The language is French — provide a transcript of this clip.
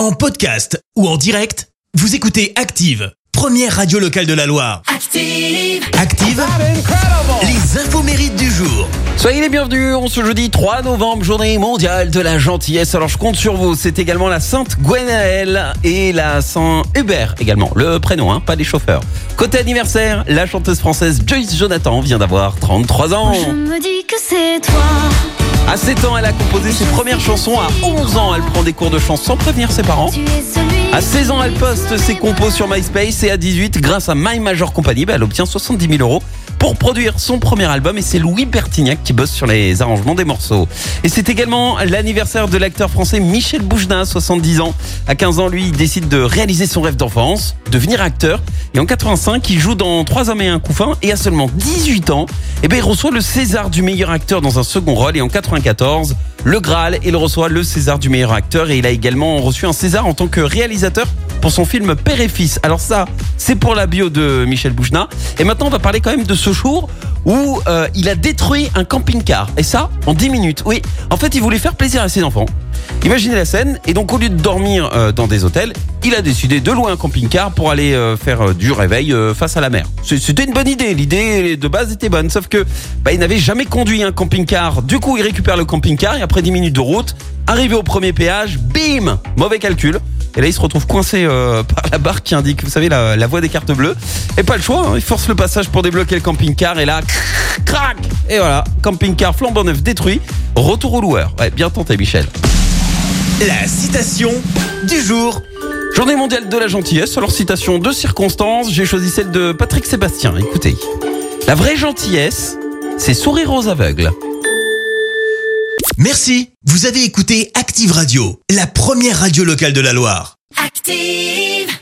En podcast ou en direct, vous écoutez Active, première radio locale de la Loire. Active. Active, les infos mérites du jour. Soyez les bienvenus, on se jeudi 3 novembre, journée mondiale de la gentillesse. Alors je compte sur vous, c'est également la Sainte Gwenaëlle et la Saint Hubert également, le prénom, hein, pas les chauffeurs. Côté anniversaire, la chanteuse française Joyce Jonathan vient d'avoir 33 ans. Je me dis que c'est toi. À 7 ans, elle a composé ses premières chansons. À 11 ans, elle prend des cours de chant sans prévenir ses parents. À 16 ans, elle poste ses compos sur MySpace et à 18, grâce à My Major Company, bah, elle obtient 70 000 euros pour produire son premier album et c'est Louis Bertignac qui bosse sur les arrangements des morceaux. Et c'est également l'anniversaire de l'acteur français Michel Bougelin, 70 ans. À 15 ans, lui, il décide de réaliser son rêve d'enfance, devenir acteur. Et en 85, il joue dans Trois hommes et un couffin et à seulement 18 ans, eh ben, il reçoit le César du meilleur acteur dans un second rôle et en 94, le Graal il reçoit le César du meilleur acteur et il a également reçu un César en tant que réalisateur pour son film Père et Fils. Alors ça, c'est pour la bio de Michel Bougelin. Et maintenant, on va parler quand même de ce jour où euh, il a détruit un camping-car. Et ça, en 10 minutes. Oui, en fait, il voulait faire plaisir à ses enfants. Imaginez la scène, et donc au lieu de dormir euh, dans des hôtels, il a décidé de louer un camping-car pour aller euh, faire euh, du réveil face à la mer. C'était une bonne idée, l'idée de base était bonne, sauf que bah, il n'avait jamais conduit un camping-car. Du coup, il récupère le camping-car et après 10 minutes de route, arrivé au premier péage, bim, mauvais calcul. Et là, il se retrouve coincé par la barre qui indique, vous savez, la, la voie des cartes bleues. Et pas le choix, hein, il force le passage pour débloquer le camping-car et là, crac Et voilà, camping-car flambant neuf détruit. Retour au loueur. Ouais, bien tenté, Michel. La citation du jour. Journée mondiale de la gentillesse. Alors, citation de circonstances, j'ai choisi celle de Patrick Sébastien. Écoutez. La vraie gentillesse, c'est sourire aux aveugles. Merci, vous avez écouté Active Radio, la première radio locale de la Loire. Active.